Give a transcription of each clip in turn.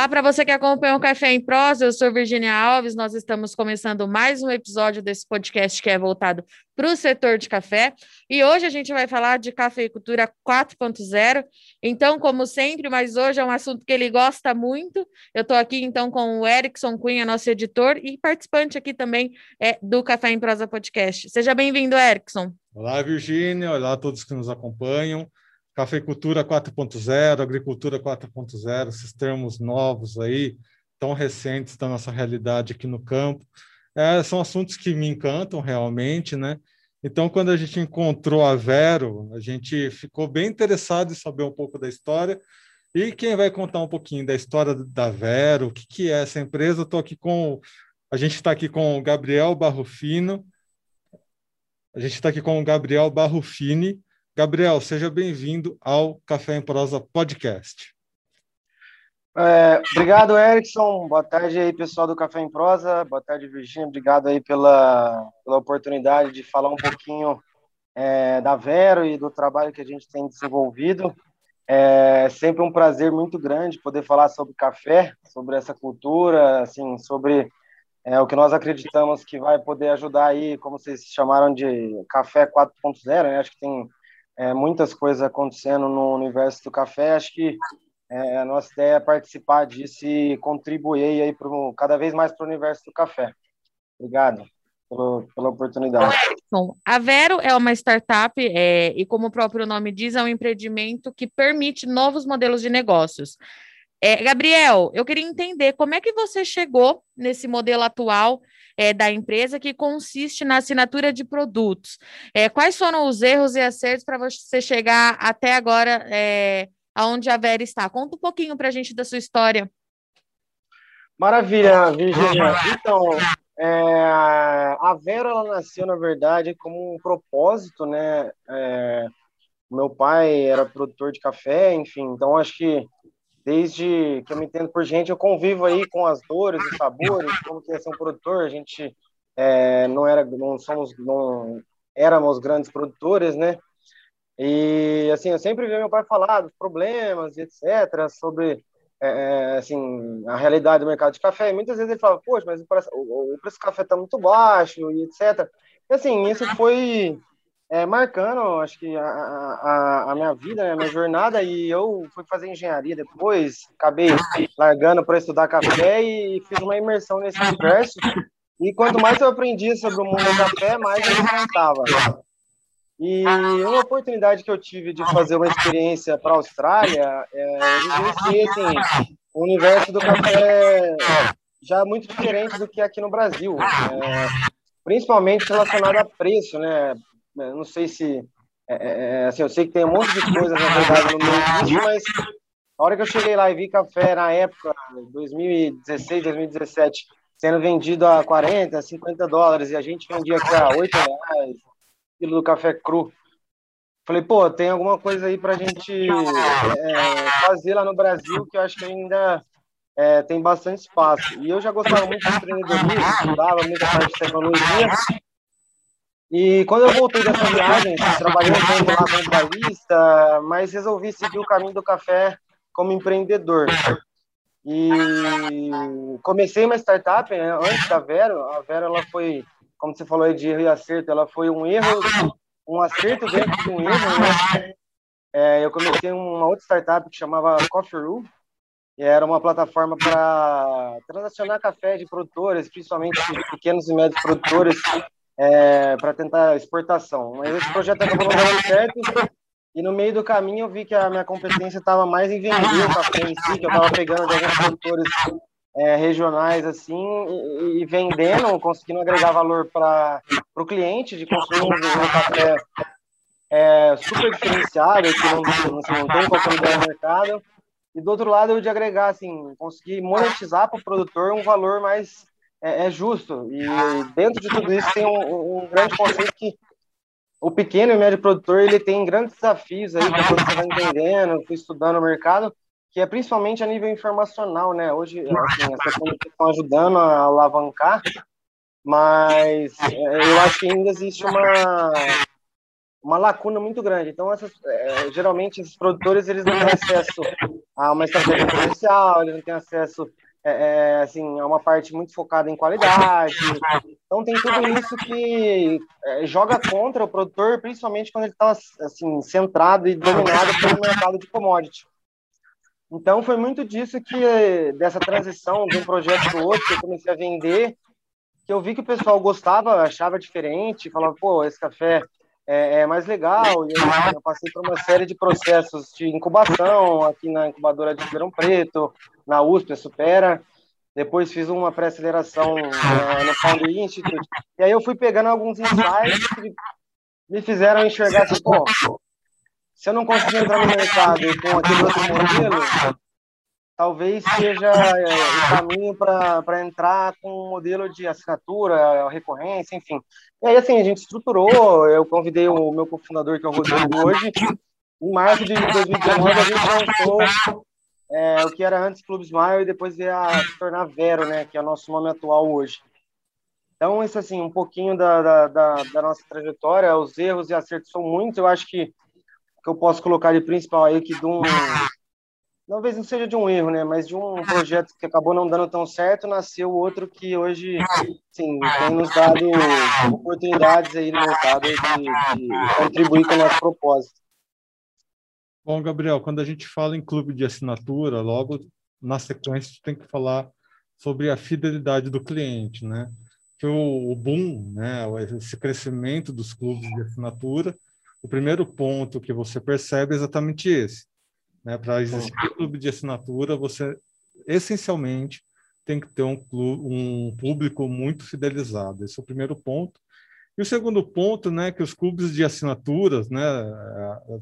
Olá para você que acompanha o Café em Prosa, eu sou Virginia Alves, nós estamos começando mais um episódio desse podcast que é voltado para o setor de café, e hoje a gente vai falar de cafeicultura 4.0, então, como sempre, mas hoje é um assunto que ele gosta muito, eu estou aqui então com o Erickson Cunha, nosso editor, e participante aqui também é, do Café em Prosa Podcast. Seja bem-vindo, Erickson. Olá, Virginia, olá a todos que nos acompanham, cafeicultura 4.0, agricultura 4.0, esses termos novos aí, tão recentes da nossa realidade aqui no campo. É, são assuntos que me encantam realmente, né? Então, quando a gente encontrou a Vero, a gente ficou bem interessado em saber um pouco da história. E quem vai contar um pouquinho da história da Vero, o que, que é essa empresa? Estou aqui com. A gente está aqui com o Gabriel Barrufino. A gente está aqui com o Gabriel Barrufini, Gabriel, seja bem-vindo ao Café em Prosa Podcast. É, obrigado, Erickson. Boa tarde aí, pessoal do Café em Prosa. Boa tarde, Virginia. Obrigado aí pela, pela oportunidade de falar um pouquinho é, da Vero e do trabalho que a gente tem desenvolvido. É sempre um prazer muito grande poder falar sobre café, sobre essa cultura, assim, sobre é, o que nós acreditamos que vai poder ajudar aí, como vocês chamaram de café 4.0, né? Acho que tem é, muitas coisas acontecendo no universo do café. Acho que é, a nossa ideia é participar disso e contribuir aí pro, cada vez mais para o universo do café. Obrigado pelo, pela oportunidade. Bom, a Vero é uma startup é, e, como o próprio nome diz, é um empreendimento que permite novos modelos de negócios. É, Gabriel, eu queria entender como é que você chegou nesse modelo atual é, da empresa que consiste na assinatura de produtos. É, quais foram os erros e acertos para você chegar até agora é, aonde a Vera está? Conta um pouquinho para a gente da sua história. Maravilha, Virginia. Então, é, a Vera ela nasceu, na verdade, como um propósito, né? É, meu pai era produtor de café, enfim, então acho que desde que eu me entendo por gente, eu convivo aí com as dores, os sabores, como que é ser um produtor, a gente é, não era, não somos, não éramos grandes produtores, né? E assim, eu sempre vi meu pai falar dos problemas, etc, sobre é, é, assim, a realidade do mercado de café, e muitas vezes ele fala, poxa, mas o preço, o preço do café está muito baixo, e etc. E assim, isso foi é, marcando, acho que a, a, a, minha vida, a minha jornada, e eu fui fazer engenharia depois, acabei largando para estudar café e fiz uma imersão nesse universo. E quanto mais eu aprendia sobre o mundo do café, mais eu encantava. E uma oportunidade que eu tive de fazer uma experiência para a Austrália, é, eu vivenciei assim, o universo do café já muito diferente do que aqui no Brasil, é, principalmente relacionado a preço, né? Né, não sei se. É, é, é, assim, eu sei que tem um monte de coisas, na verdade, no meio disso, mas a hora que eu cheguei lá e vi café na época, 2016, 2017, sendo vendido a 40, 50 dólares, e a gente vendia aqui a 8 reais, quilo do café cru. Falei, pô, tem alguma coisa aí para a gente é, fazer lá no Brasil que eu acho que ainda é, tem bastante espaço. E eu já gostava muito de empreendedorismo, estudava muita parte de tecnologia, e quando eu voltei dessa viagem, trabalhei um tempo lá como barista, mas resolvi seguir o caminho do café como empreendedor. E comecei uma startup né, antes da Vero. A Vero ela foi, como você falou aí de erro e acerto, ela foi um erro, um acerto dentro de um erro. Né? É, eu comecei uma outra startup que chamava Coffee Room, que era uma plataforma para transacionar café de produtores, principalmente pequenos e médios produtores, é, para tentar exportação. Mas esse projeto acabou dando certo e no meio do caminho eu vi que a minha competência estava mais em vender o café em si, que eu estava pegando de alguns produtores é, regionais assim e, e, vendendo, conseguindo agregar valor para o cliente, de construir um, café é, super diferenciado, que não, não, não tem qualquer lugar no mercado. E do outro lado, eu de agregar, assim, conseguir monetizar para o produtor um valor mais é, é justo. E dentro de tudo isso tem um, um, grande conceito que o pequeno e médio produtor ele tem grandes desafios aí que você vai entendendo, fui estudando o mercado, que é principalmente a nível informacional, né? Hoje assim, as tecnologias estão ajudando a alavancar, mas é, eu acho que ainda existe uma uma lacuna muito grande. Então, essas, é, geralmente, esses produtores eles não têm acesso a uma estratégia comercial, eles não têm acesso é, é, assim, é uma parte muito focada em qualidade. Então tem tudo isso que é, joga contra o produtor, principalmente quando ele está assim, centrado e dominado pelo mercado de commodity. Então foi muito disso que dessa transição de um projeto para o outro que eu comecei a vender, que eu vi que o pessoal gostava, achava diferente, falava, pô, esse café é, é mais legal. Eu, eu, passei por uma série de processos de incubação aqui na incubadora de Ribeirão Preto, na USP, a Supera. Depois fiz uma pré-aceleração uh, no Founder Institute. E aí eu fui pegando alguns insights que me fizeram enxergar assim, pô, se eu não conseguir entrar no mercado com aquele outro modelo, talvez seja é, o caminho para entrar com um modelo de assinatura, recorrência, enfim. E aí, assim, a gente estruturou, eu convidei o meu cofundador, que é o Rodrigo, hoje, em março de 2019, a gente lançou é, o que era antes Clube Smile e depois veio a se tornar Vero, né, que é o nosso nome atual hoje. Então, isso assim, um pouquinho da, da, da, da nossa trajetória, os erros e acertos são muitos, eu acho que que eu posso colocar de principal aí que de um talvez não seja de um erro, né, mas de um projeto que acabou não dando tão certo, nasceu outro que hoje, sim, tem nos dado oportunidades aí no mercado de, de contribuir com o nosso propósito. Bom, Gabriel, quando a gente fala em clube de assinatura, logo na sequência tem que falar sobre a fidelidade do cliente, né? Que o, o boom, né, esse crescimento dos clubes de assinatura, o primeiro ponto que você percebe é exatamente esse. Né? Para existir um clube de assinatura, você essencialmente tem que ter um, clube, um público muito fidelizado. Esse é o primeiro ponto. E o segundo ponto, né, que os clubes de assinaturas, né,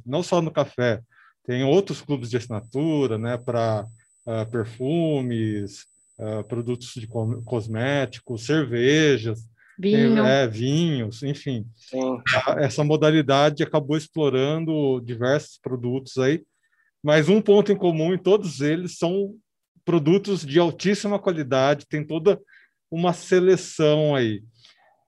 não só no café, tem outros clubes de assinatura, né, para uh, ah, perfumes, uh, produtos de cosméticos, cervejas, Vinho. Tem, é, vinhos, enfim. Sim. Essa modalidade acabou explorando diversos produtos aí, mas um ponto em comum em todos eles são produtos de altíssima qualidade, tem toda uma seleção aí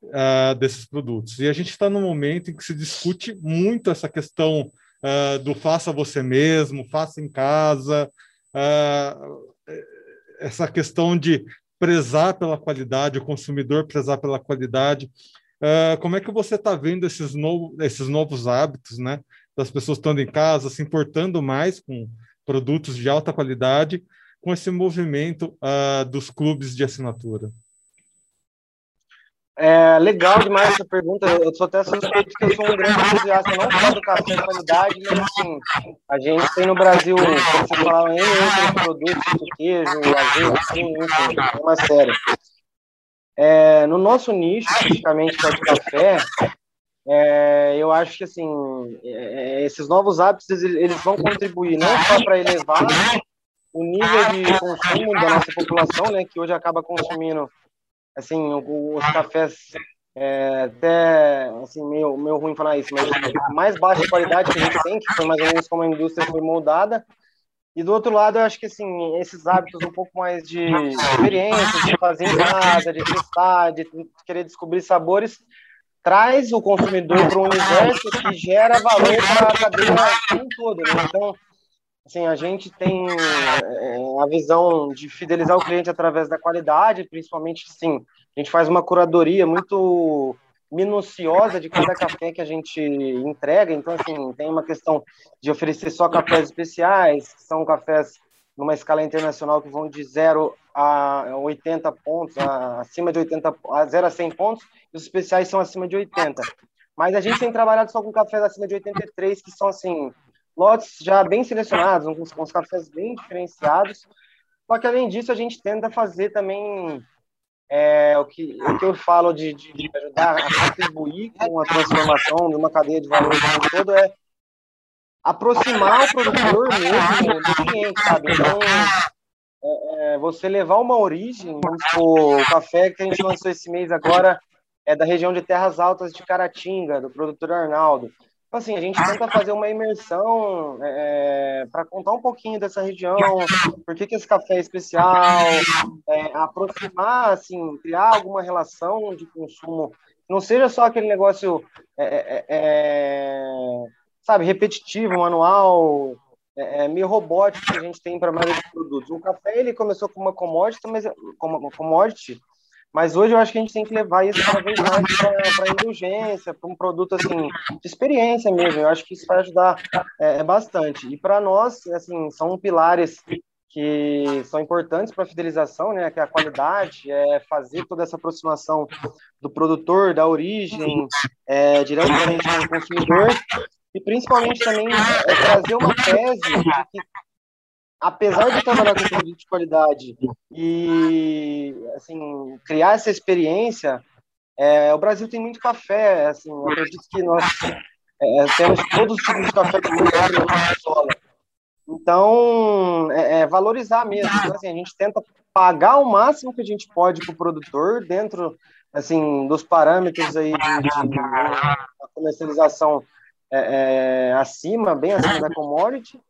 uh, desses produtos. E a gente está num momento em que se discute muito essa questão uh, do faça você mesmo, faça em casa, uh, essa questão de prezar pela qualidade, o consumidor prezar pela qualidade. como é que você está vendo esses, novo, esses novos hábitos, né? Das pessoas estando em casa, se importando mais com produtos de alta qualidade, com esse movimento dos clubes de assinatura? É legal demais essa pergunta. Eu sou até suspeito que eu sou um grande entusiasta, não só do café de qualidade, mas assim, a gente tem no Brasil, como você falava, em outros produtos, tipo queijo, azeite, assim, enfim, é uma série. É, no nosso nicho, especificamente que é de café, é, eu acho que assim, é, esses novos hábitos eles vão contribuir não só para elevar o nível de consumo da nossa população, né, que hoje acaba consumindo assim, os cafés é, até, assim, meio, meio ruim falar isso, mas mais baixa qualidade que a gente tem, que foi mais ou menos como a indústria foi moldada, e do outro lado, eu acho que, assim, esses hábitos um pouco mais de experiência, de fazer em casa, de testar, de querer descobrir sabores, traz o consumidor para um universo que gera valor para a cadeia como um todo, né? Então, Assim, a gente tem é, a visão de fidelizar o cliente através da qualidade, principalmente, sim, a gente faz uma curadoria muito minuciosa de cada café que a gente entrega. Então, assim, tem uma questão de oferecer só cafés especiais, que são cafés numa escala internacional que vão de 0 a 80 pontos, a, acima de 80, a 0 a 100 pontos, e os especiais são acima de 80. Mas a gente tem trabalhado só com cafés acima de 83, que são, assim, lotes já bem selecionados, uns, uns cafés bem diferenciados. Só que, além disso, a gente tenta fazer também é, o, que, o que eu falo de, de, de, ajudar a contribuir com a transformação de uma cadeia de valor como todo é aproximar o produtor mesmo do cliente, sabe? Então, é, é, você levar uma origem, o café que a gente lançou esse mês agora é da região de Terras Altas de Caratinga, do produtor Arnaldo. Então, assim, a gente tenta fazer uma imersão é, para contar um pouquinho dessa região, por que, que esse café é especial, é, aproximar, assim, criar alguma relação de consumo, não seja só aquele negócio, é, é, é sabe, repetitivo, manual, é, é, meio robótico que a gente tem para a maioria dos produtos. O café ele começou como uma commodity, mas como uma commodity, mas hoje eu acho que a gente tem que levar isso cada vez mais para a indulgência, para um produto assim de experiência mesmo. Eu acho que isso vai ajudar é, é bastante. E para nós, assim, são pilares que são importantes para a fidelização, né, que é a qualidade, é fazer toda essa aproximação do produtor, da origem, é, diretamente com o consumidor, e principalmente também é, trazer uma tese de que, apesar de trabalhar com produto de qualidade e assim criar essa experiência, é, o Brasil tem muito café, assim, eu acredito que nós é, temos todos os tipos de café que mundo na sola. Então, é, é, valorizar mesmo. Então, assim, a gente tenta pagar o máximo que a gente pode para o produtor dentro assim dos parâmetros aí de, de, de comercialização é, é, acima, bem acima da commodity.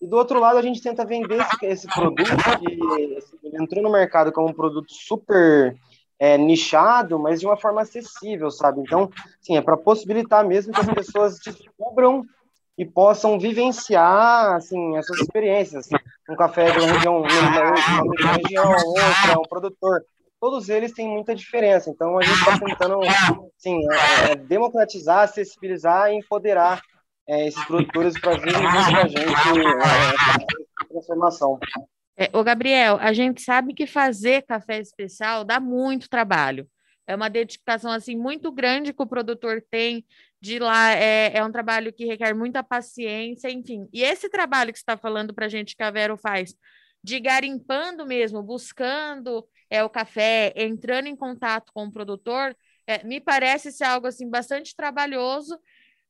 E do outro lado, a gente tenta vender esse, esse produto que entrou no mercado como um produto super é, nichado, mas de uma forma acessível, sabe? Então, sim, é para possibilitar mesmo que as pessoas descubram e possam vivenciar assim essas experiências. Um café de uma região, uma região, outra, um produtor. Todos eles têm muita diferença. Então a gente está tentando assim, é, democratizar, acessibilizar e empoderar é, esses produtores para virem junto com a gente é, transformação. É, ô Gabriel, a gente sabe que fazer café especial dá muito trabalho. É uma dedicação assim muito grande que o produtor tem de lá. É, é um trabalho que requer muita paciência, enfim. E esse trabalho que você está falando para a gente que a Vero faz, de garimpando mesmo, buscando é, o café, entrando em contato com o produtor, é, me parece ser algo assim bastante trabalhoso,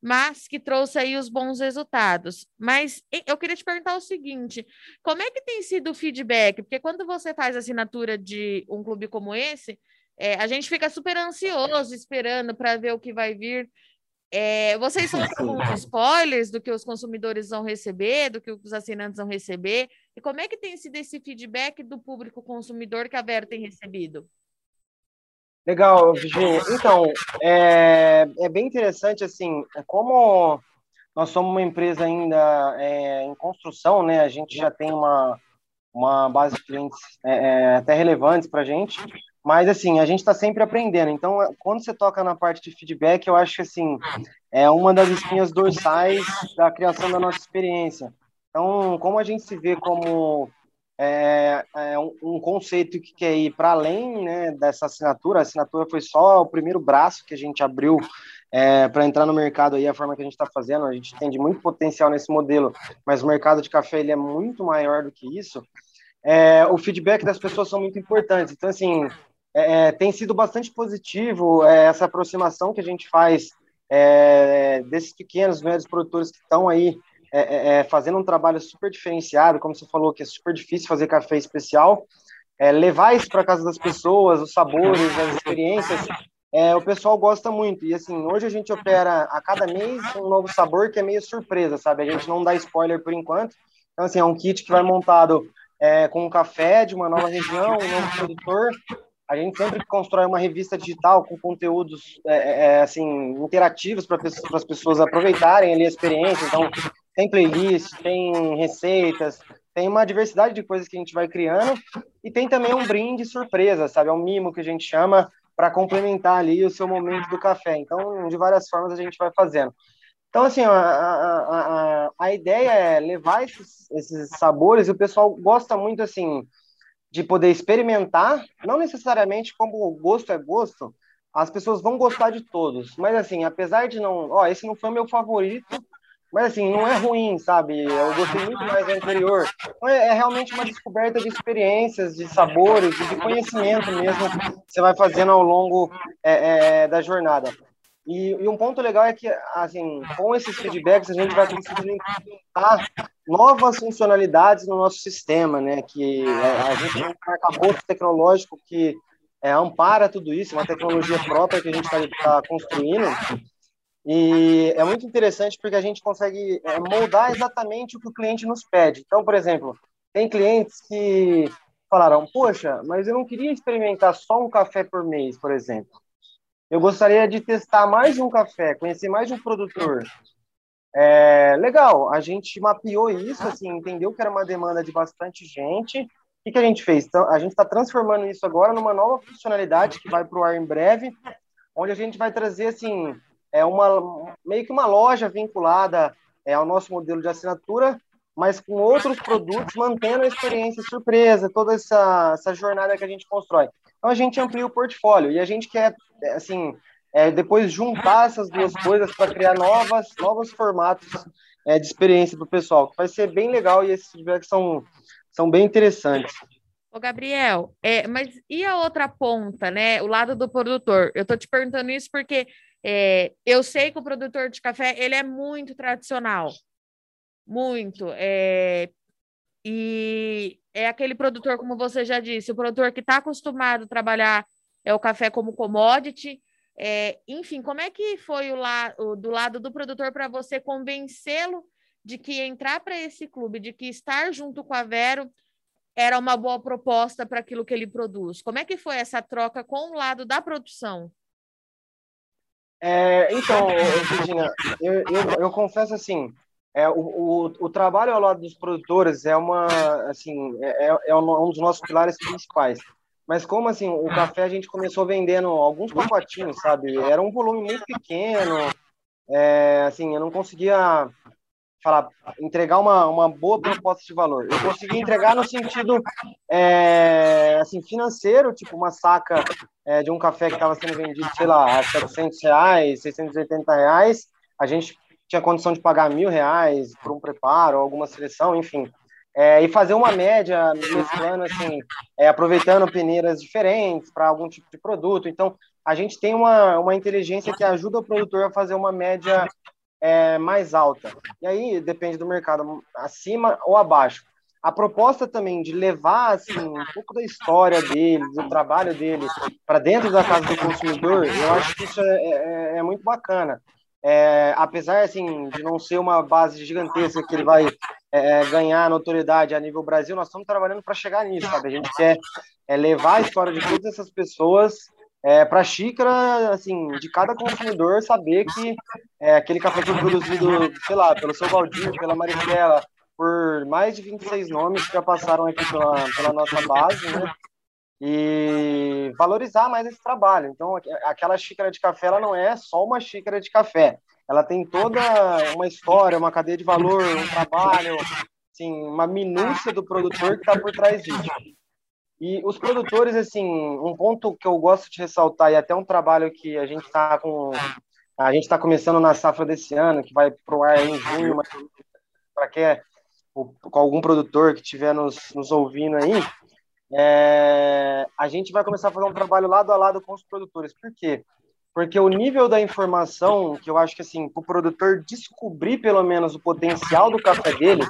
mas que trouxe aí os bons resultados. Mas eu queria te perguntar o seguinte: como é que tem sido o feedback? Porque quando você faz assinatura de um clube como esse, é, a gente fica super ansioso esperando para ver o que vai vir. É, vocês são spoilers do que os consumidores vão receber, do que os assinantes vão receber? E como é que tem sido esse feedback do público consumidor que a Vera tem recebido? Legal, Virginia. Então, é, é bem interessante, assim, é como nós somos uma empresa ainda é, em construção, né? A gente já tem uma, uma base de clientes é, é até relevantes para a gente. Mas, assim, a gente está sempre aprendendo. Então, quando você toca na parte de feedback, eu acho que, assim, é uma das espinhas dorsais da criação da nossa experiência. Então, como a gente se vê como é, é um, um, conceito que quer ir para além né, dessa assinatura, a assinatura foi só o primeiro braço que a gente abriu é, para entrar no mercado aí, a forma que a gente está fazendo, a gente entende muito potencial nesse modelo, mas o mercado de café ele é muito maior do que isso. É, o feedback das pessoas são muito importantes. Então, assim, é, é, tem sido bastante positivo é, essa aproximação que a gente faz é, desses pequenos, médios produtores que estão aí é, é, fazendo um trabalho super diferenciado, como você falou, que é super difícil fazer café especial, levar isso para casa das pessoas, os sabores, as experiências, o pessoal gosta muito. E assim, hoje a gente opera a cada mês um novo sabor que é meio surpresa, sabe? A gente não dá spoiler por enquanto. Então, assim, é um kit que vai montado com um café de uma nova região, um novo produtor, a gente sempre constrói uma revista digital com conteúdos é, é, é assim interativos para as pessoas aproveitarem ali a experiência. Então, tem playlist, tem receitas, tem uma diversidade de coisas que a gente vai criando e tem também um brinde surpresa, sabe? É um mimo que a gente chama para complementar ali o seu momento do café. Então, de várias formas a gente vai fazendo. Então, assim, a, a, a, a ideia é levar esses, esses sabores, e o pessoal gosta muito, assim, de poder experimentar, não necessariamente como o gosto é gosto, as pessoas vão gostar de todos. Mas assim, apesar de não, ó, esse não foi meu favorito, mas assim, não é ruim, sabe? Eu gostei muito mais do anterior. Então, é, é realmente uma descoberta de experiências, de sabores, de conhecimento mesmo que você vai fazendo ao longo é, é, da jornada. E, e, um ponto legal é que, assim, com esses feedbacks, a gente vai conseguir implementar novas funcionalidades no nosso sistema, né? Que é, a gente tem um arcabouço tecnológico que é, ampara tudo isso, uma tecnologia própria que a gente está tá construindo. E é muito interessante porque a gente consegue é, moldar exatamente o que o cliente nos pede. Então, por exemplo, tem clientes que falaram: Poxa, mas eu não queria experimentar só um café por mês, por exemplo. Eu gostaria de testar mais um café, conhecer mais um produtor. É, legal, a gente mapeou isso, assim, entendeu que era uma demanda de bastante gente. O que, que a gente fez? Então, a gente está transformando isso agora numa nova funcionalidade que vai para o ar em breve, onde a gente vai trazer, assim, é uma, meio que uma loja vinculada é, ao nosso modelo de assinatura, mas com outros produtos, mantendo a experiência surpresa, toda essa, essa jornada que a gente constrói. Então, a gente amplia o portfólio e a gente quer, assim, é, depois juntar essas duas coisas para criar novas, novos formatos é, de experiência para o pessoal, que vai ser bem legal e esses feedbacks são, são bem interessantes. Ô, Gabriel, é, mas e a outra ponta, né? O lado do produtor? Eu estou te perguntando isso porque é, eu sei que o produtor de café ele é muito tradicional, muito. É, e é aquele produtor, como você já disse, o produtor que está acostumado a trabalhar é o café como commodity. É, enfim, como é que foi o, la o do lado do produtor para você convencê-lo de que entrar para esse clube, de que estar junto com a Vero era uma boa proposta para aquilo que ele produz? Como é que foi essa troca com o lado da produção? É, então, Virginia, eu, eu, eu, confesso assim, é, o, o, o, trabalho ao lado dos produtores é uma, assim, é, é, é um dos nossos pilares principais. Mas como assim, o café a gente começou vendendo alguns pacotinhos, sabe? Era um volume muito pequeno, é, assim, eu não conseguia falar, entregar uma, uma boa proposta de valor. Eu consegui entregar no sentido é, assim, financeiro, tipo uma saca é, de um café que estava sendo vendido, sei lá, a 700 reais, 680 reais, a gente tinha condição de pagar mil reais por um preparo, alguma seleção, enfim. É, e fazer uma média mesclando, assim, é, aproveitando peneiras diferentes para algum tipo de produto. Então, a gente tem uma, uma inteligência que ajuda o produtor a fazer uma média é, mais alta. E aí depende do mercado, acima ou abaixo. A proposta também de levar assim, um pouco da história dele, do trabalho dele, para dentro da casa do consumidor, eu acho que isso é, é, é muito bacana. É, apesar assim de não ser uma base gigantesca que ele vai é, ganhar notoriedade a nível Brasil, nós estamos trabalhando para chegar nisso, sabe? A gente quer é, levar a história de todas essas pessoas é, para a xícara, assim, de cada consumidor saber que é, aquele café foi produzido, sei lá, pelo seu Valdir, pela Maristela, por mais de 26 nomes que já passaram aqui pela, pela nossa base, né? E valorizar mais esse trabalho. Então, aquela xícara de café, ela não é só uma xícara de café. Ela tem toda uma história, uma cadeia de valor, um trabalho, assim, uma minúcia do produtor que está por trás disso. E os produtores, assim, um ponto que eu gosto de ressaltar, e até um trabalho que a gente está com. A gente está começando na safra desse ano, que vai para o ar em junho, para que com algum produtor que estiver nos, nos ouvindo aí, é, a gente vai começar a fazer um trabalho lado a lado com os produtores. Por quê? Porque o nível da informação, que eu acho que assim, para o produtor descobrir pelo menos o potencial do café dele,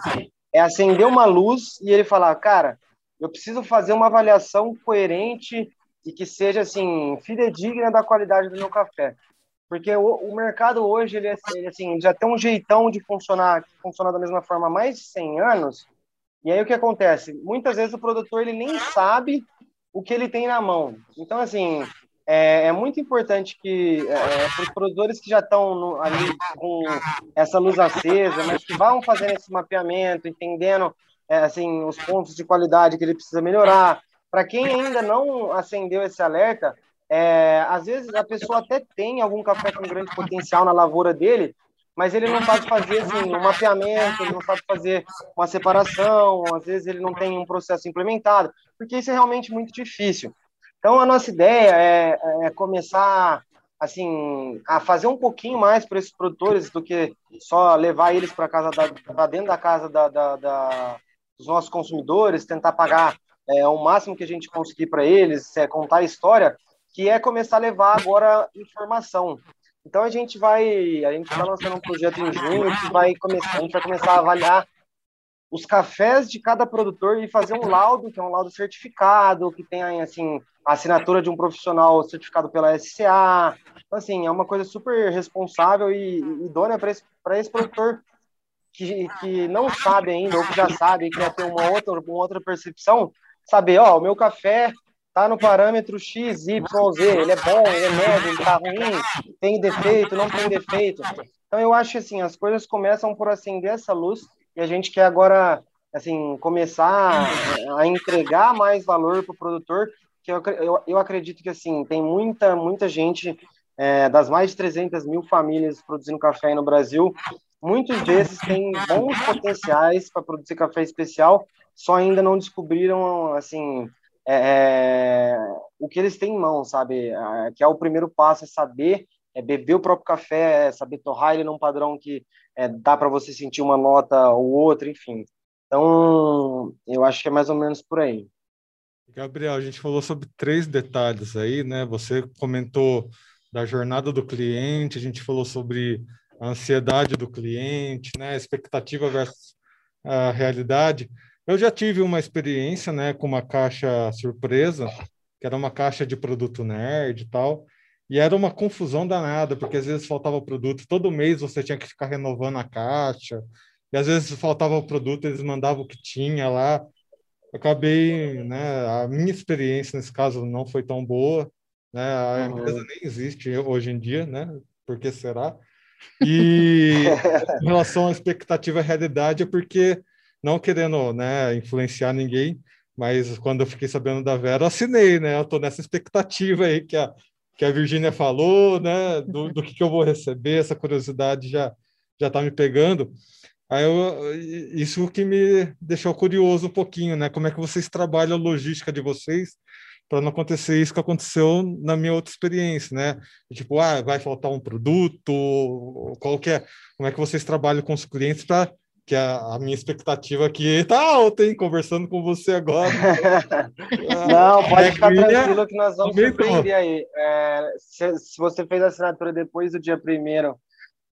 é acender uma luz e ele falar, cara, eu preciso fazer uma avaliação coerente e que seja assim fidedigna da qualidade do meu café, porque o, o mercado hoje ele, é, ele assim já tem um jeitão de funcionar, funcionar da mesma forma há mais de 100 anos. E aí o que acontece? Muitas vezes o produtor ele nem sabe o que ele tem na mão. Então assim é, é muito importante que é, é para os produtores que já estão ali com essa luz acesa, mas que vão fazendo esse mapeamento, entendendo é, assim, os pontos de qualidade que ele precisa melhorar. Para quem ainda não acendeu esse alerta, é, às vezes a pessoa até tem algum café com grande potencial na lavoura dele, mas ele não sabe fazer assim, um mapeamento, ele não sabe fazer uma separação, às vezes ele não tem um processo implementado, porque isso é realmente muito difícil. Então a nossa ideia é, é começar assim a fazer um pouquinho mais para esses produtores do que só levar eles para casa para dentro da casa da, da, da, os nossos consumidores, tentar pagar é, o máximo que a gente conseguir para eles, é, contar a história, que é começar a levar agora informação. Então a gente vai, a gente está lançando um projeto em junho que vai começar, a gente vai começar a avaliar os cafés de cada produtor e fazer um laudo, que é um laudo certificado, que tem assim a assinatura de um profissional certificado pela SCA. Então, assim, é uma coisa super responsável e idônea para esse, esse produtor que, que não sabe ainda, ou que já sabe e quer ter uma outra, uma outra percepção, saber, ó, o meu café tá no parâmetro X, Y, Z, ele é bom, ele é médio, ele tá ruim, tem defeito, não tem defeito. Então eu acho assim, as coisas começam por acender essa luz e a gente quer agora assim começar a entregar mais valor para o produtor, que eu, eu, eu acredito que assim tem muita muita gente é, das mais de 300 mil famílias produzindo café no Brasil, muitos desses têm bons potenciais para produzir café especial, só ainda não descobriram assim é, é, o que eles têm em mão, sabe? É, que é o primeiro passo, é saber é beber o próprio café, é saber torrar ele num padrão que é, dá para você sentir uma nota ou outra, enfim. Então, eu acho que é mais ou menos por aí. Gabriel, a gente falou sobre três detalhes aí, né? Você comentou da jornada do cliente, a gente falou sobre a ansiedade do cliente, né? Expectativa versus a realidade. Eu já tive uma experiência, né, com uma caixa surpresa, que era uma caixa de produto nerd e tal, e era uma confusão danada, porque às vezes faltava produto, todo mês você tinha que ficar renovando a caixa, e às vezes faltava o produto, eles mandavam o que tinha lá. Acabei, né, a minha experiência nesse caso não foi tão boa, né? A uhum. empresa nem existe hoje em dia, né? Por que será? E em relação à expectativa e realidade é porque não querendo, né, influenciar ninguém, mas quando eu fiquei sabendo da Vera, eu assinei, né? Eu tô nessa expectativa aí que a que a Virgínia falou, né, do, do que, que eu vou receber, essa curiosidade já já está me pegando. Aí eu, isso que me deixou curioso um pouquinho, né? Como é que vocês trabalham a logística de vocês para não acontecer isso que aconteceu na minha outra experiência, né? Tipo, ah, vai faltar um produto, qual que é, como é que vocês trabalham com os clientes para que a, a, minha expectativa aqui tá alta, hein? Conversando com você agora. Não, pode ficar tranquilo que nós vamos surpreender aí. É, se, se, você fez a assinatura depois do dia primeiro,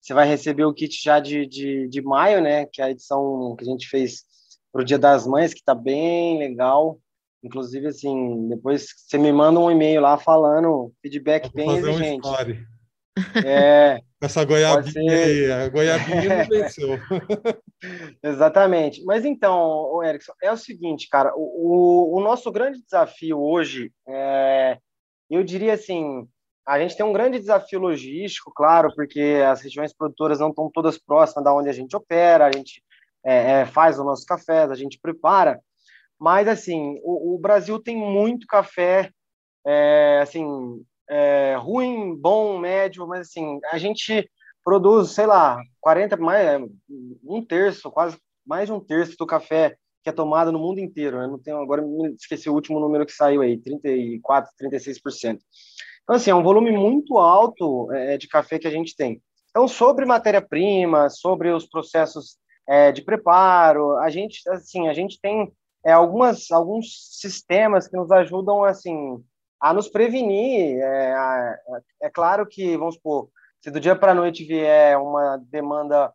você vai receber o kit já de, de, de maio, né? Que é a edição que a gente fez para o Dia das Mães, que está bem legal. Inclusive, assim, depois você me manda um e-mail lá falando feedback bem exigente. Um é, Essa goiabinha aí, a goiabinha não venceu. Exatamente. Mas então, Erickson, é o seguinte, cara, o, o, o nosso grande desafio hoje, é, eu diria assim, a gente tem um grande desafio logístico, claro, porque as regiões produtoras não estão todas próximas da onde a gente opera, a gente é, é, faz o nosso café, a gente prepara, mas assim, o, o Brasil tem muito café, é, assim, é, ruim, bom, médio, mas assim, a gente produz, sei lá, 40, mais, um terço, quase mais de um terço do café que é tomado no mundo inteiro. Né? Não tenho, agora esqueci o último número que saiu aí, 34, 36%. Então, assim, é um volume muito alto é, de café que a gente tem. Então, sobre matéria-prima, sobre os processos é, de preparo, a gente, assim, a gente tem é, algumas, alguns sistemas que nos ajudam, assim, a nos prevenir. É, é claro que, vamos supor, se do dia para a noite vier uma demanda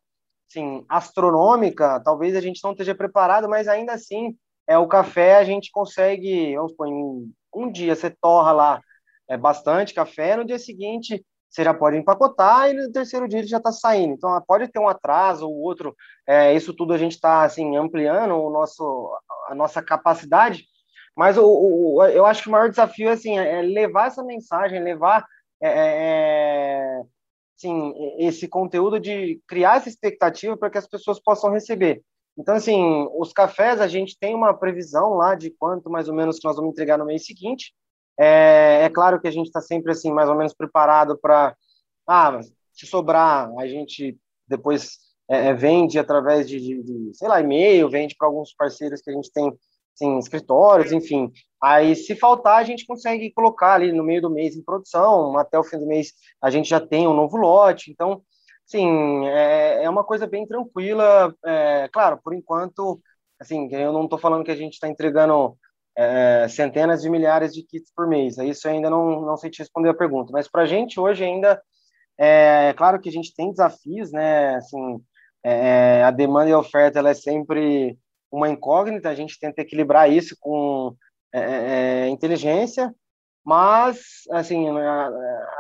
assim, astronômica, talvez a gente não esteja preparado, mas ainda assim, é o café a gente consegue, vamos supor, em um dia você torra lá é, bastante café, no dia seguinte você já pode empacotar e no terceiro dia ele já está saindo. Então pode ter um atraso ou outro. É, isso tudo a gente está assim ampliando o nosso a nossa capacidade mas o, o, eu acho que o maior desafio assim, é levar essa mensagem, levar é, é, é assim, esse conteúdo de criar essa expectativa para que as pessoas possam receber. Então, assim, os cafés, a gente tem uma previsão lá de quanto mais ou menos que nós vamos entregar no mês seguinte. É, é claro que a gente está sempre, assim, mais ou menos preparado para, ah, se sobrar, a gente depois é, é vende através de, de, de sei lá, e-mail, vende para alguns parceiros que a gente tem assim, escritórios, enfim. Aí, se faltar, a gente consegue colocar ali no meio do mês em produção, até o fim do mês a gente já tem um novo lote. Então, sim, é, é uma coisa bem tranquila. É, claro, por enquanto, assim, eu não estou falando que a gente está entregando é, centenas de milhares de kits por mês. Isso ainda não, não sei te responder a pergunta. Mas para a gente hoje ainda, é claro que a gente tem desafios, né? Assim, é, a demanda e a oferta ela é sempre uma incógnita, a gente tenta equilibrar isso com é, é, é inteligência, mas assim a,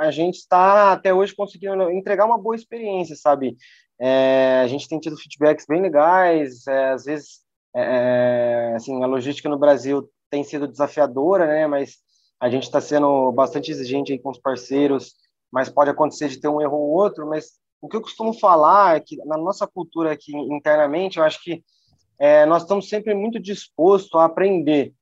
a gente está até hoje conseguindo entregar uma boa experiência, sabe? É, a gente tem tido feedbacks bem legais, é, às vezes é, assim a logística no Brasil tem sido desafiadora, né? Mas a gente está sendo bastante exigente aí com os parceiros, mas pode acontecer de ter um erro ou outro, mas o que eu costumo falar é que na nossa cultura aqui internamente, eu acho que é, nós estamos sempre muito dispostos a aprender.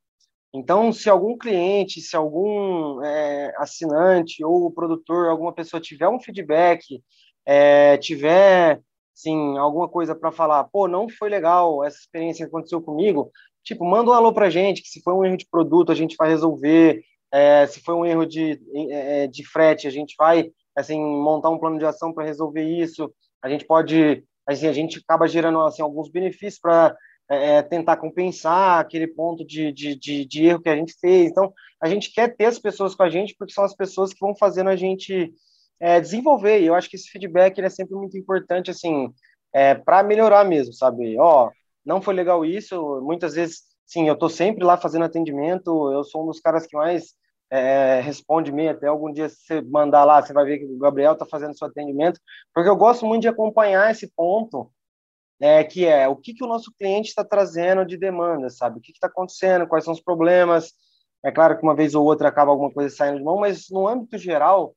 Então, se algum cliente, se algum é, assinante ou produtor, alguma pessoa tiver um feedback, é, tiver, sim, alguma coisa para falar, pô, não foi legal essa experiência que aconteceu comigo, tipo, manda um alô para gente, que se foi um erro de produto, a gente vai resolver, é, se foi um erro de, é, de frete, a gente vai, assim, montar um plano de ação para resolver isso, a gente pode, assim, a gente acaba gerando, assim, alguns benefícios para é, é, tentar compensar aquele ponto de, de, de, de, erro que a gente fez. Então, a gente quer ter as pessoas com a gente porque são as pessoas que vão fazendo a gente é, desenvolver. E eu acho que esse feedback é sempre muito importante, assim, é, para melhorar mesmo, sabe? Ó, não foi legal isso. Muitas vezes, sim, eu estou sempre lá fazendo atendimento. Eu sou um dos caras que mais é, responde me até algum dia você mandar lá, você vai ver que o Gabriel está fazendo seu atendimento, porque eu gosto muito de acompanhar esse ponto é, que é o que, que o nosso cliente está trazendo de demanda, sabe? O que está acontecendo, quais são os problemas. É claro que uma vez ou outra acaba alguma coisa saindo de mão, mas no âmbito geral,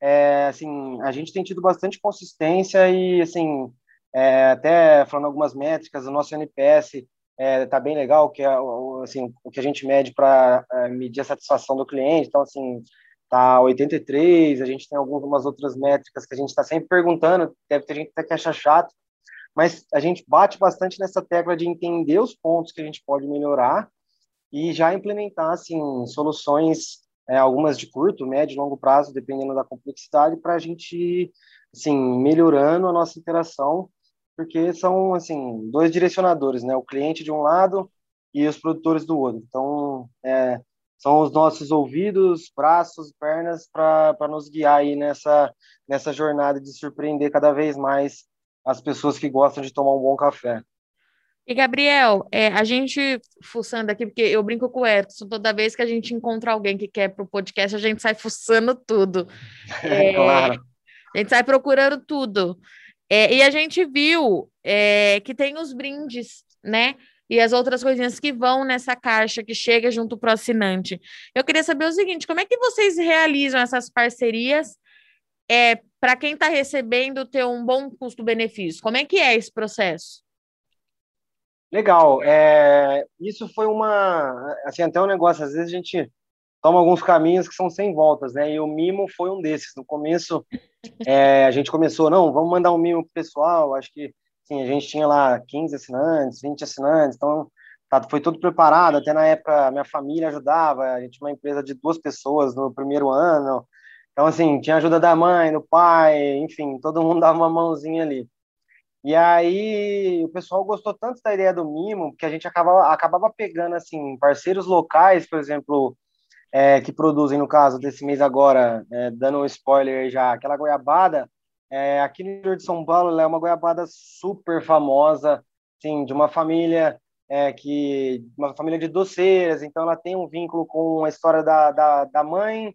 é, assim, a gente tem tido bastante consistência e, assim, é, até falando algumas métricas, o nosso NPS é, tá bem legal, que é assim, o que a gente mede para é, medir a satisfação do cliente. Então, assim, tá 83, a gente tem algumas outras métricas que a gente está sempre perguntando, deve ter gente até que acha chato, mas a gente bate bastante nessa tecla de entender os pontos que a gente pode melhorar e já implementar assim soluções é, algumas de curto, médio longo prazo, dependendo da complexidade, para a gente assim melhorando a nossa interação, porque são assim dois direcionadores, né? O cliente de um lado e os produtores do outro. Então, é, são os nossos ouvidos, braços, pernas para nos guiar aí nessa nessa jornada de surpreender cada vez mais as pessoas que gostam de tomar um bom café. E, Gabriel, é, a gente fuçando aqui, porque eu brinco com o Edson, toda vez que a gente encontra alguém que quer para o podcast, a gente sai fuçando tudo. É, claro. A gente sai procurando tudo. É, e a gente viu é, que tem os brindes, né? E as outras coisinhas que vão nessa caixa que chega junto para o assinante. Eu queria saber o seguinte: como é que vocês realizam essas parcerias é, para quem está recebendo ter um bom custo-benefício? Como é que é esse processo? Legal. É, isso foi uma, assim, até um negócio. Às vezes a gente toma alguns caminhos que são sem voltas, né? E o mimo foi um desses. No começo, é, a gente começou, não, vamos mandar um mimo pro pessoal. Acho que, sim, a gente tinha lá 15 assinantes, 20 assinantes, então tá, foi tudo preparado. Até na época, minha família ajudava. A gente tinha uma empresa de duas pessoas no primeiro ano. Então, assim, tinha ajuda da mãe, do pai, enfim, todo mundo dava uma mãozinha ali. E aí o pessoal gostou tanto da ideia do mimo que a gente acabava, acabava pegando assim parceiros locais, por exemplo, é, que produzem no caso desse mês agora, é, dando um spoiler já, aquela goiabada é, aqui no interior de São Paulo ela é uma goiabada super famosa, assim, de uma família é, que uma família de doceiras, então ela tem um vínculo com a história da, da, da mãe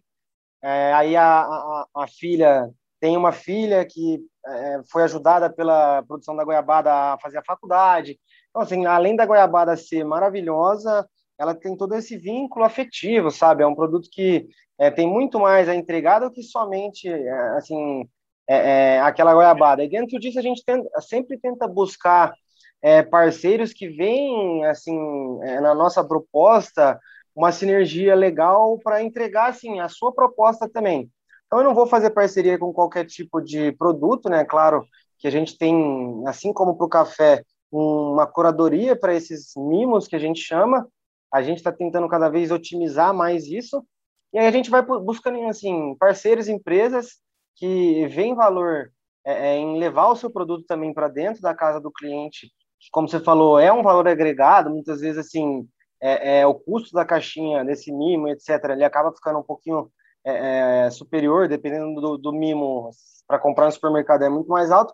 é, aí a, a, a, filha tem uma filha que é, foi ajudada pela produção da goiabada a fazer a faculdade. Então, assim, além da goiabada ser maravilhosa, ela tem todo esse vínculo afetivo, sabe? É um produto que é, tem muito mais a entregar do que somente, é, assim, é, é, aquela goiabada. E dentro disso a gente tenta, sempre tenta buscar parceiros que vêm, assim, na nossa proposta uma sinergia legal para entregar assim a sua proposta também. Então eu não vou fazer parceria com qualquer tipo de produto, né? Claro que a gente tem, assim como para o café, uma curadoria para esses mimos que a gente chama. A gente está tentando cada vez otimizar mais isso. E aí a gente vai buscando assim parceiros, empresas que veem valor é, é, em levar o seu produto também para dentro da casa do cliente. Como você falou, é um valor agregado. Muitas vezes assim é, é, o custo da caixinha desse mimo, etc., ele acaba ficando um pouquinho é, é superior, dependendo do, do mimo, para comprar no supermercado é muito mais alto,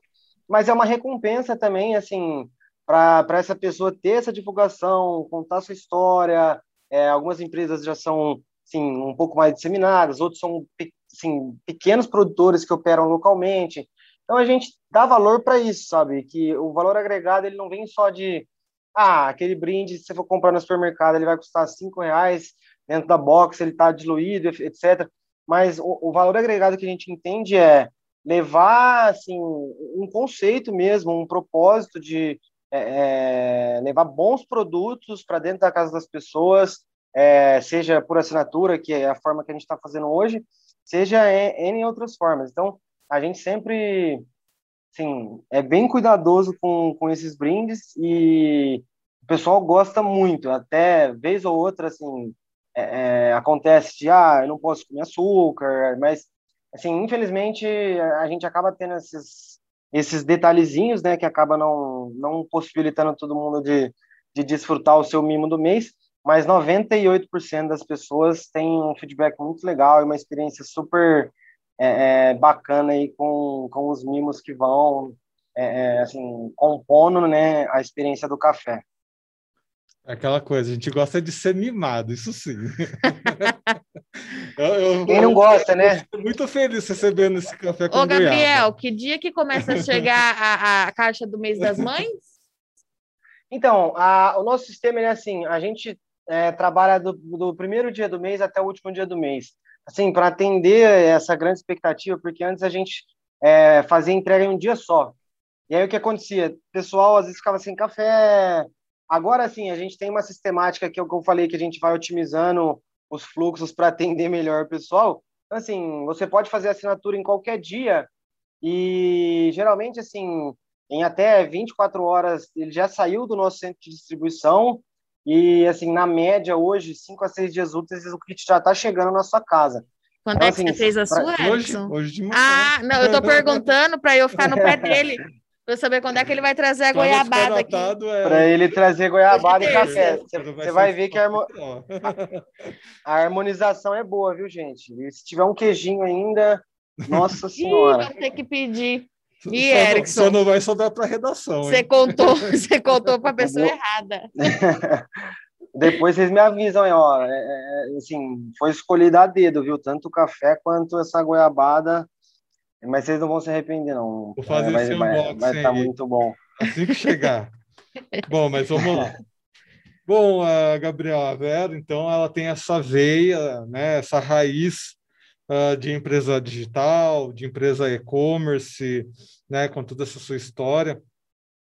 mas é uma recompensa também, assim, para essa pessoa ter essa divulgação, contar sua história. É, algumas empresas já são, assim, um pouco mais disseminadas, outros são, assim, pequenos produtores que operam localmente. Então a gente dá valor para isso, sabe? Que o valor agregado ele não vem só de ah, aquele brinde, se você for comprar no supermercado, ele vai custar cinco reais, dentro da box ele está diluído, etc. Mas o, o, valor agregado que a gente entende é levar assim um conceito mesmo, um propósito de é, é levar bons produtos para dentro da casa das pessoas, é, seja por assinatura, que é a forma que a gente está fazendo hoje, seja em, em outras formas. Então, a gente sempre sim, é bem cuidadoso com, com esses brindes e o pessoal gosta muito, até vez ou outra, assim, é, é, acontece de, ah, eu não posso comer açúcar, mas, assim, infelizmente, a gente acaba tendo esses, esses detalhezinhos, né, que acaba não, não possibilitando todo mundo de, de desfrutar o seu mimo do mês, mas 98% das pessoas têm um feedback muito legal e uma experiência super é, é, bacana aí com, com os mimos que vão, é, é assim, compondo, né, a experiência do café. Aquela coisa, a gente gosta de ser mimado, isso sim. eu, eu, Quem não gosta, né? muito feliz recebendo esse café com Ô, Gabriel, que dia que começa a chegar a, a caixa do mês das mães? Então, a, o nosso sistema é assim, a gente é, trabalha do, do, primeiro dia do mês até o último dia do mês. Assim, para atender essa grande expectativa, porque antes a gente é, fazia entrega em um dia só. E aí o que acontecia? O pessoal às vezes ficava sem café, Agora sim, a gente tem uma sistemática que é o que eu falei que a gente vai otimizando os fluxos para atender melhor o pessoal. Então, assim, você pode fazer assinatura em qualquer dia e geralmente assim, em até 24 horas ele já saiu do nosso centro de distribuição e assim, na média hoje, 5 a 6 dias úteis o kit já está chegando na sua casa. Quando então, é que assim, você fez a sua, hoje, hoje de manhã. Ah, não, eu estou perguntando para eu ficar no pé dele. Para saber quando é que ele vai trazer a goiabada aqui. É... Para ele trazer goiabada e café. Você, vai ver que a, a, harmonização é boa, viu, gente? E se tiver um queijinho ainda, nossa senhora. Ih, vai ter que pedir. E só Erickson? Só não vai sobrar para redação. Você contou, você contou para a pessoa errada. Depois vocês me avisam, ó, é, é, assim, foi escolhido a dedo, viu? Tanto o café quanto essa goiabada mas vocês não vão se arrepender, não. Vou fazer é, vai, esse vai, vai estar tá muito bom. Assim que chegar. bom, mas vamos lá. Bom, a Gabriela Vera, então, ela tem essa veia, né, essa raiz uh, de empresa digital, de empresa e-commerce, né, com toda essa sua história.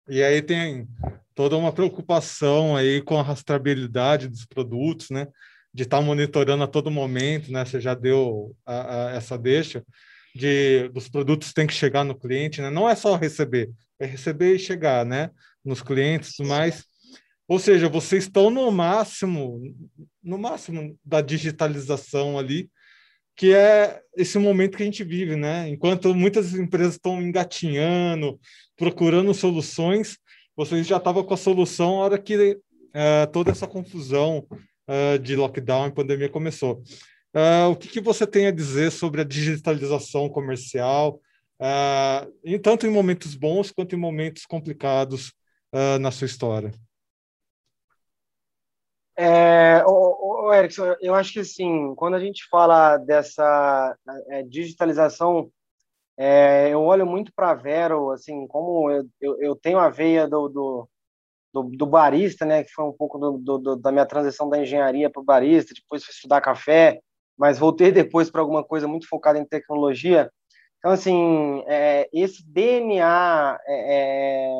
E aí tem toda uma preocupação aí com a rastreabilidade dos produtos, né, de estar tá monitorando a todo momento, né, você já deu a, a, essa deixa, de, dos produtos tem que chegar no cliente, né? Não é só receber, é receber e chegar, né? Nos clientes, mas ou seja, vocês estão no máximo, no máximo da digitalização ali, que é esse momento que a gente vive, né? Enquanto muitas empresas estão engatinhando, procurando soluções, vocês já estavam com a solução na hora que uh, toda essa confusão uh, de lockdown e pandemia começou. Uh, o que, que, você tem a dizer sobre a digitalização comercial, uh, tanto em momentos bons quanto em momentos complicados uh, na sua história? É, o, o Erickson, eu acho que assim, quando a gente fala dessa é, digitalização, é, eu olho muito para a Vero, assim, como eu, eu, eu, tenho a veia do, do, do, do barista, né, que foi um pouco do, do, da minha transição da engenharia para o barista, depois fui estudar café, mas voltei depois para alguma coisa muito focada em tecnologia. Então, assim, é, esse DNA, é, é,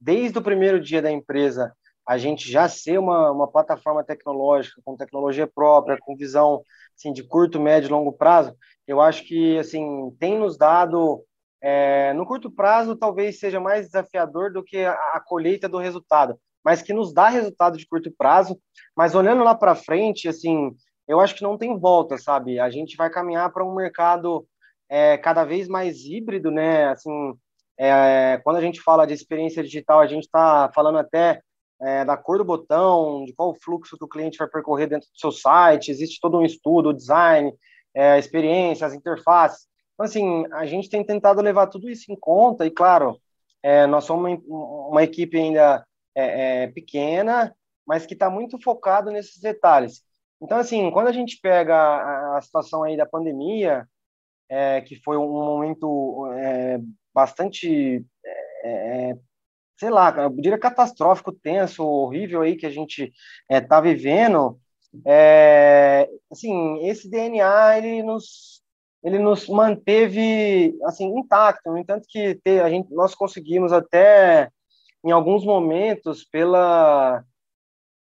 desde o primeiro dia da empresa, a gente já ser uma, uma plataforma tecnológica, com tecnologia própria, com visão assim, de curto, médio e longo prazo, eu acho que assim tem nos dado, é, no curto prazo, talvez seja mais desafiador do que a, a colheita do resultado, mas que nos dá resultado de curto prazo. Mas olhando lá para frente, assim, eu acho que não tem volta, sabe? A gente vai caminhar para um mercado é, cada vez mais híbrido, né? Assim, é, quando a gente fala de experiência digital, a gente está falando até é, da cor do botão, de qual fluxo que o cliente vai percorrer dentro do seu site, existe todo um estudo, o design, é, a experiência, as interfaces. Então, assim, a gente tem tentado levar tudo isso em conta e, claro, é, nós somos uma, uma equipe ainda é, é, pequena, mas que está muito focado nesses detalhes. Então, assim, quando a gente pega a, situação aí da pandemia, é, que foi um momento é, bastante, é, é sei lá, eu diria catastrófico, tenso, horrível aí que a gente está é, vivendo, é, assim, esse DNA, ele nos, ele nos manteve assim intacto, no entanto que a gente, nós conseguimos até em alguns momentos pela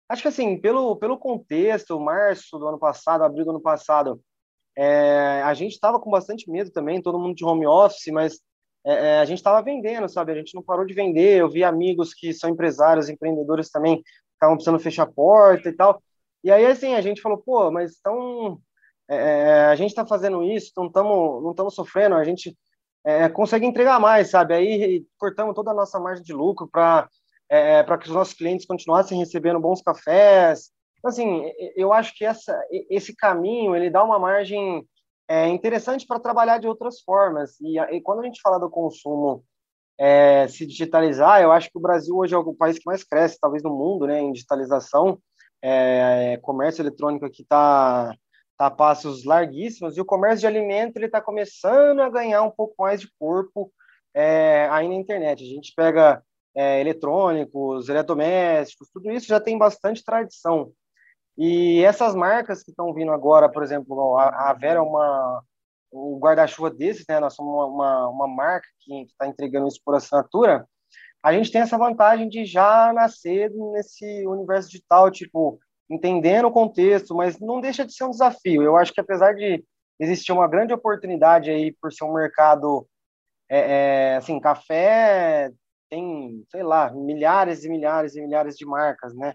acho que assim pelo pelo contexto, março do ano passado, abril do ano passado, é, a gente estava com bastante medo também, todo mundo de home office, mas é, é a gente estava vendendo, sabe? A gente não parou de vender. Eu vi amigos que são empresários, empreendedores também, estavam precisando fechar a porta e tal. E aí, assim, a gente falou, pô, mas então é, a gente está fazendo isso, não estamos não estamos sofrendo, a gente é, consegue entregar mais, sabe? Aí cortamos toda a nossa margem de lucro para é, para que os nossos clientes continuassem recebendo bons cafés. Então, assim, eu acho que essa, esse caminho ele dá uma margem é, interessante para trabalhar de outras formas. E, e, quando a gente fala do consumo é, se digitalizar, eu acho que o Brasil hoje é o país que mais cresce, talvez no mundo, né, em digitalização. É, comércio eletrônico aqui está tá a passos larguíssimos, e o comércio de alimento ele está começando a ganhar um pouco mais de corpo é, aí na internet. A gente pega é, eletrônicos, eletrodomésticos, tudo isso já tem bastante tradição. E essas marcas que estão vindo agora, por exemplo, a, Vera é uma um guarda-chuva desses, né? Nós somos uma, uma, uma marca que está entregando isso por assinatura. A gente tem essa vantagem de já nascer nesse universo digital, tipo, entendendo o contexto, mas não deixa de ser um desafio. Eu acho que apesar de existir uma grande oportunidade aí por ser um mercado, é, é, assim, café tem, sei lá, milhares e milhares e milhares de marcas, né?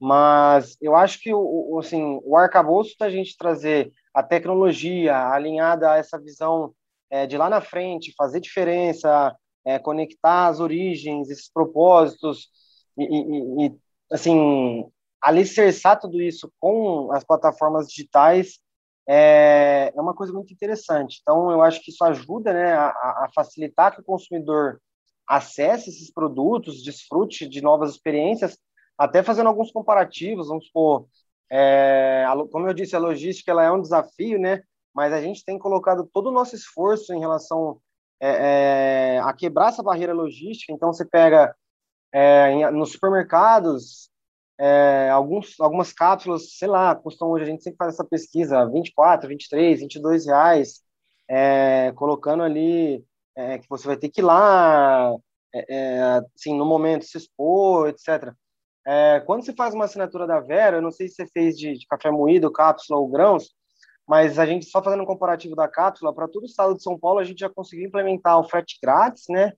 Mas eu acho que o, assim, o arcabouço da gente trazer a tecnologia alinhada a essa visão é, de lá na frente, fazer diferença, é, conectar as origens, esses propósitos e, e, e assim alicerçar tudo isso com as plataformas digitais é, é uma coisa muito interessante. Então, eu acho que isso ajuda né, a, a facilitar que o consumidor acesse esses produtos, desfrute de novas experiências, até fazendo alguns comparativos, vamos supor, é, como eu disse, a logística ela é um desafio, né? Mas a gente tem colocado todo o nosso esforço em relação é, é, a quebrar essa barreira logística. Então, você pega é, em, nos supermercados, é, alguns, algumas cápsulas, sei lá, custam hoje, a gente sempre faz essa pesquisa, 24, 23, 22 reais, é, colocando ali é, que você vai ter que ir lá, é, é, assim, no momento se expor, etc. É, quando você faz uma assinatura da Vera, eu não sei se você fez de, de café moído, cápsula ou grãos, mas a gente só fazendo um comparativo da cápsula, para todo o estado de São Paulo, a gente já conseguiu implementar o frete grátis, né?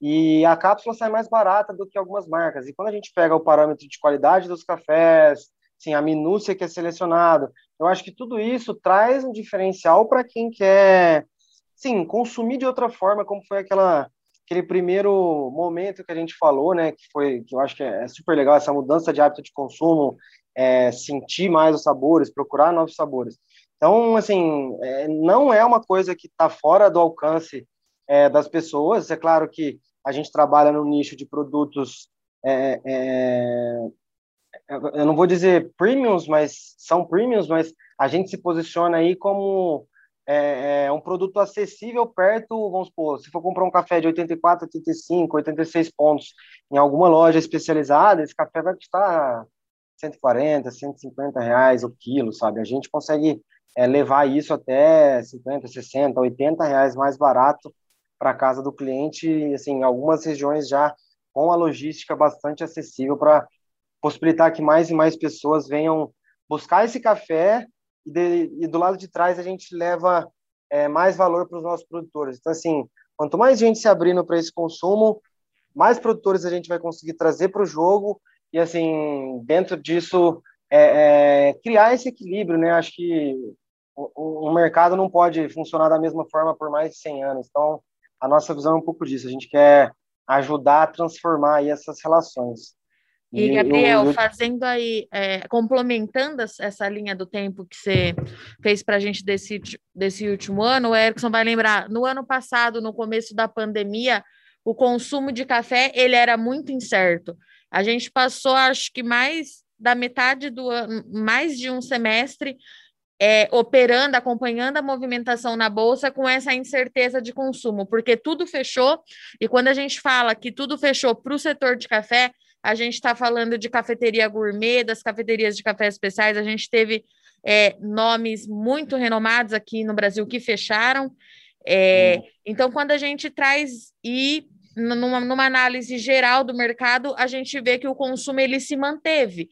E a cápsula sai mais barata do que algumas marcas. E quando a gente pega o parâmetro de qualidade dos cafés, sim, a minúcia que é selecionado, eu acho que tudo isso traz um diferencial para quem quer, sim, consumir de outra forma, como foi aquela aquele primeiro momento que a gente falou, né, que foi que eu acho que é super legal essa mudança de hábito de consumo, é, sentir mais os sabores, procurar novos sabores. Então, assim, é, não é uma coisa que está fora do alcance é, das pessoas. É claro que a gente trabalha no nicho de produtos, é, é, eu não vou dizer premiums, mas são premiums, mas a gente se posiciona aí como é, é, um produto acessível perto, vamos supor, se for comprar um café de 84, 85, 86 pontos em alguma loja especializada, esse café vai custar 140, 150 reais o quilo, sabe? A gente consegue é, levar isso até 50, 60, 80 reais mais barato para casa do cliente, assim, algumas regiões já com a logística bastante acessível para possibilitar que mais e mais pessoas venham buscar esse café e, de, e do lado de trás a gente leva é, mais valor para os nossos produtores. Então, assim, quanto mais gente se abrindo para esse consumo, mais produtores a gente vai conseguir trazer para o jogo e, assim, dentro disso, é, é, criar esse equilíbrio, né? Acho que o, o mercado não pode funcionar da mesma forma por mais de 100 anos. Então, a nossa visão é um pouco disso. A gente quer ajudar a transformar essas relações. E, Gabriel, fazendo aí, é, complementando essa linha do tempo que você fez para a gente desse, desse último ano, o Erickson vai lembrar, no ano passado, no começo da pandemia, o consumo de café ele era muito incerto. A gente passou, acho que mais da metade do ano, mais de um semestre é, operando, acompanhando a movimentação na bolsa com essa incerteza de consumo, porque tudo fechou, e quando a gente fala que tudo fechou para o setor de café, a gente está falando de cafeteria gourmet, das cafeterias de café especiais, a gente teve é, nomes muito renomados aqui no Brasil que fecharam. É, então, quando a gente traz e numa, numa, análise geral do mercado, a gente vê que o consumo ele se manteve.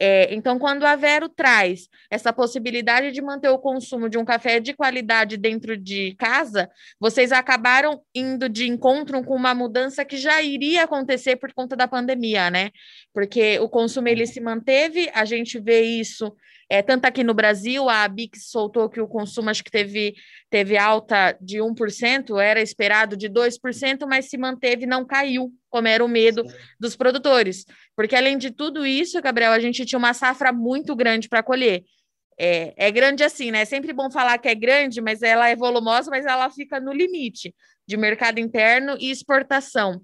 É, então, quando a Vero traz essa possibilidade de manter o consumo de um café de qualidade dentro de casa, vocês acabaram indo de encontro com uma mudança que já iria acontecer por conta da pandemia, né? Porque o consumo ele se manteve, a gente vê isso é, tanto aqui no Brasil, a Bix soltou que o consumo acho que teve, teve alta de 1%, era esperado de 2%, mas se manteve, não caiu, como era o medo dos produtores. Porque além de tudo isso, Gabriel, a gente tinha uma safra muito grande para colher. É, é, grande assim, né? É sempre bom falar que é grande, mas ela é volumosa, mas ela fica no limite de mercado interno e exportação.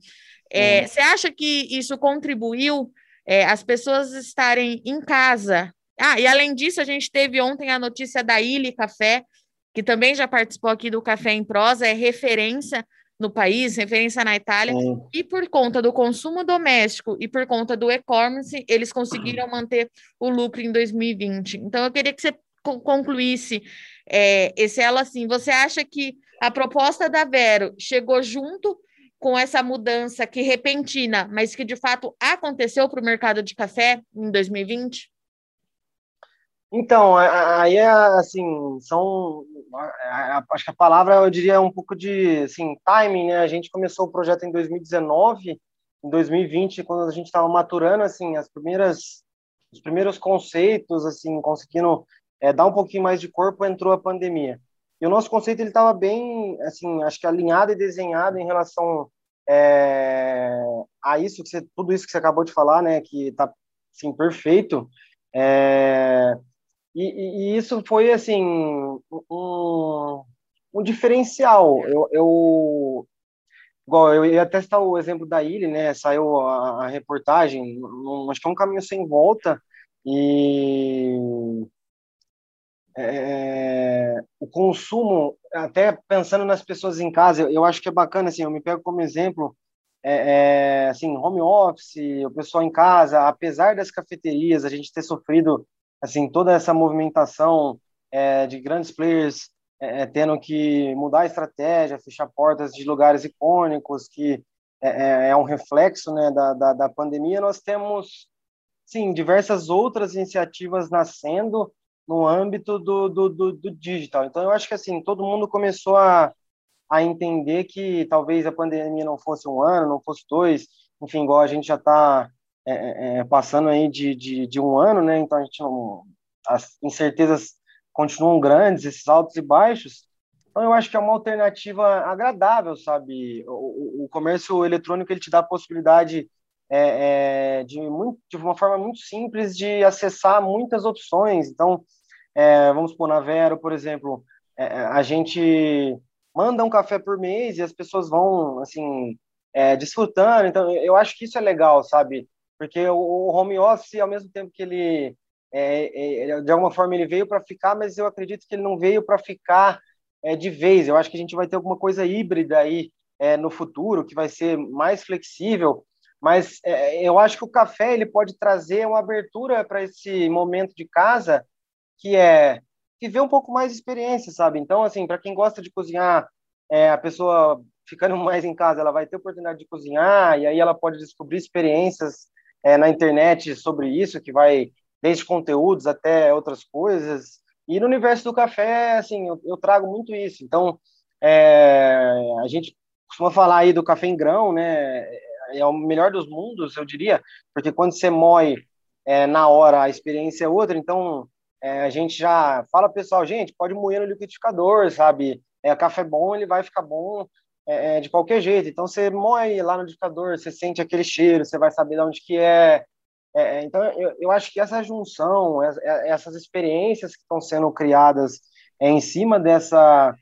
É, você acha que isso contribuiu é, as pessoas estarem em casa ah, e além disso, a gente teve ontem a notícia da Ilha Café, que também já participou aqui do Café em Prosa, é referência no país, referência na Itália, e por conta do consumo doméstico e por conta do e-commerce, eles conseguiram manter o lucro em 2020. Então, eu queria que você concluísse é, esse ela assim. Você acha que a proposta da Vero chegou junto com essa mudança que repentina, mas que de fato aconteceu para o mercado de café em 2020? Então, aí é assim, são, acho que a palavra eu diria um pouco de, assim, timing, né? A gente começou o projeto em 2019, em 2020, quando a gente estava maturando, assim, as primeiras, os primeiros conceitos, assim, conseguindo é, dar um pouquinho mais de corpo, entrou a pandemia. E o nosso conceito ele estava bem, assim, acho que alinhado e desenhado em relação é, a isso que você, tudo isso que você acabou de falar, né? Que está, assim, perfeito. É, e, e, isso foi, assim, um, um diferencial. Eu, eu, igual, eu ia até citar o exemplo da ilha, né? Saiu a, a reportagem, um, acho que é um caminho sem volta, e é, o consumo, até pensando nas pessoas em casa, eu, eu, acho que é bacana, assim, eu me pego como exemplo, é, é, assim, home office, o pessoal em casa, apesar das cafeterias, a gente ter sofrido assim toda essa movimentação é, de grandes players é, é, tendo que mudar a estratégia, fechar portas de lugares icônicos, que é, é, é um reflexo né, da, da, da, pandemia, nós temos, sim, diversas outras iniciativas nascendo no âmbito do, do, do, do digital. Então, eu acho que, assim, todo mundo começou a, a entender que talvez a pandemia não fosse um ano, não fosse dois, enfim, igual a gente já está é, é, é, passando aí de, de, de, um ano, né? Então a gente não, as incertezas continuam grandes, esses altos e baixos. Então eu acho que é uma alternativa agradável, sabe? O, o comércio eletrônico ele te dá a possibilidade é, é, de, muito, de uma forma muito simples de acessar muitas opções. Então, é, vamos por na Vero, por exemplo, a gente manda um café por mês e as pessoas vão assim desfrutando. Então, eu acho que isso é legal, sabe? Porque o, home office, ao mesmo tempo que ele, é, é, de alguma forma, ele veio para ficar, mas eu acredito que ele não veio para ficar é, de vez. Eu acho que a gente vai ter alguma coisa híbrida aí é, no futuro, que vai ser mais flexível. Mas é, eu acho que o café ele pode trazer uma abertura para esse momento de casa, que é viver um pouco mais de experiência, sabe? Então, assim, para quem gosta de cozinhar, é, a pessoa ficando mais em casa, ela vai ter oportunidade de cozinhar e aí ela pode descobrir experiências é, na internet sobre isso, que vai desde conteúdos até outras coisas. E no universo do café, assim, eu, eu trago muito isso. Então, é, a gente costuma falar aí do café em grão, né? É o melhor dos mundos, eu diria, porque quando você moe é, na hora, a experiência é outra. Então, é, a gente já fala, pessoal, gente, pode moer no liquidificador, sabe? É, café bom, ele vai ficar bom é, é, de qualquer jeito. Então você moe lá no dictador, você sente aquele cheiro, você vai saber de onde que é. é, é então eu, eu acho que essa junção, essas experiências que estão sendo criadas é, em cima dessa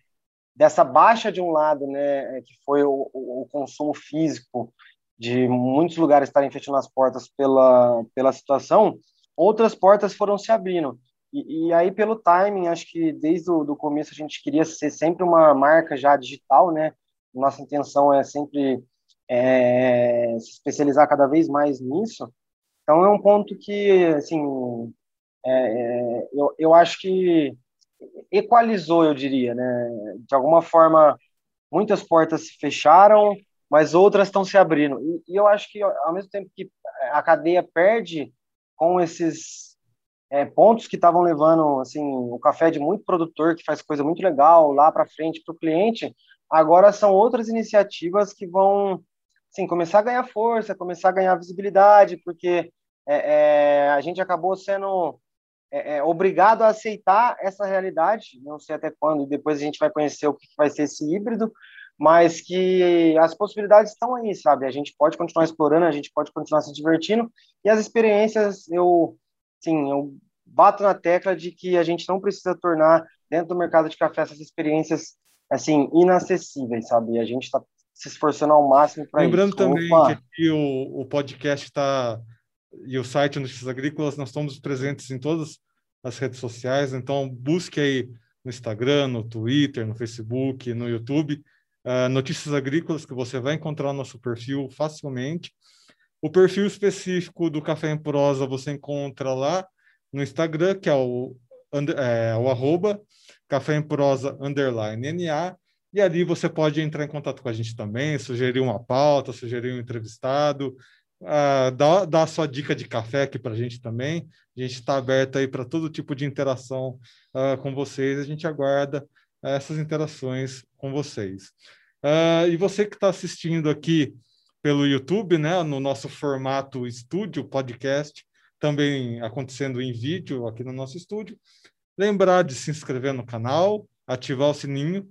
dessa baixa de um lado, né, que foi o, o, consumo físico de muitos lugares estarem fechando as portas pela pela situação, outras portas foram se abrindo. E, e, aí, pelo timing, acho que desde o do começo a gente queria ser sempre uma marca já digital, né? Nossa intenção é sempre é, se especializar cada vez mais nisso. Então é um ponto que, assim, é, eu, eu acho que equalizou, eu diria, né? De alguma forma, muitas portas se fecharam, mas outras estão se abrindo. E, e, eu acho que, ao mesmo tempo que a cadeia perde com esses é, pontos que estavam levando assim o café de muito produtor que faz coisa muito legal lá para frente para o cliente, agora são outras iniciativas que vão assim, começar a ganhar força, começar a ganhar visibilidade, porque é, é, a gente acabou sendo é, é, obrigado a aceitar essa realidade, não sei até quando, depois a gente vai conhecer o que vai ser esse híbrido, mas que as possibilidades estão aí, sabe? A gente pode continuar explorando, a gente pode continuar se divertindo, e as experiências, eu, sim, eu bato na tecla de que a gente não precisa tornar dentro do mercado de café essas experiências assim inacessíveis, sabe? A gente está se esforçando ao máximo para isso. Lembrando também Opa. que aqui o, o podcast está e o site Notícias Agrícolas, nós estamos presentes em todas as redes sociais, então busque aí no Instagram, no Twitter, no Facebook, no YouTube, uh, Notícias Agrícolas, que você vai encontrar o nosso perfil facilmente. O perfil específico do Café em Prosa você encontra lá no Instagram, que é o, é, o arroba Café em Prosa underline NA, e ali você pode entrar em contato com a gente também, sugerir uma pauta, sugerir um entrevistado, uh, dá, dá a sua dica de café aqui para a gente também. A gente está aberto aí para todo tipo de interação uh, com vocês. A gente aguarda uh, essas interações com vocês. Uh, e você que está assistindo aqui pelo YouTube, né, no nosso formato estúdio, podcast, também acontecendo em vídeo aqui no nosso estúdio, lembrar de se inscrever no canal, ativar o sininho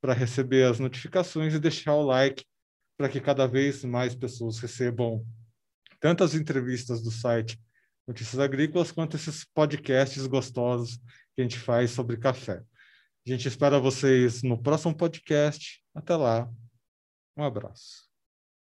para receber as notificações e deixar o like para que cada vez mais pessoas recebam tanto as entrevistas do site Notícias Agrícolas, quanto esses podcasts gostosos que a gente faz sobre café. A gente espera vocês no próximo podcast. Até lá. Um abraço.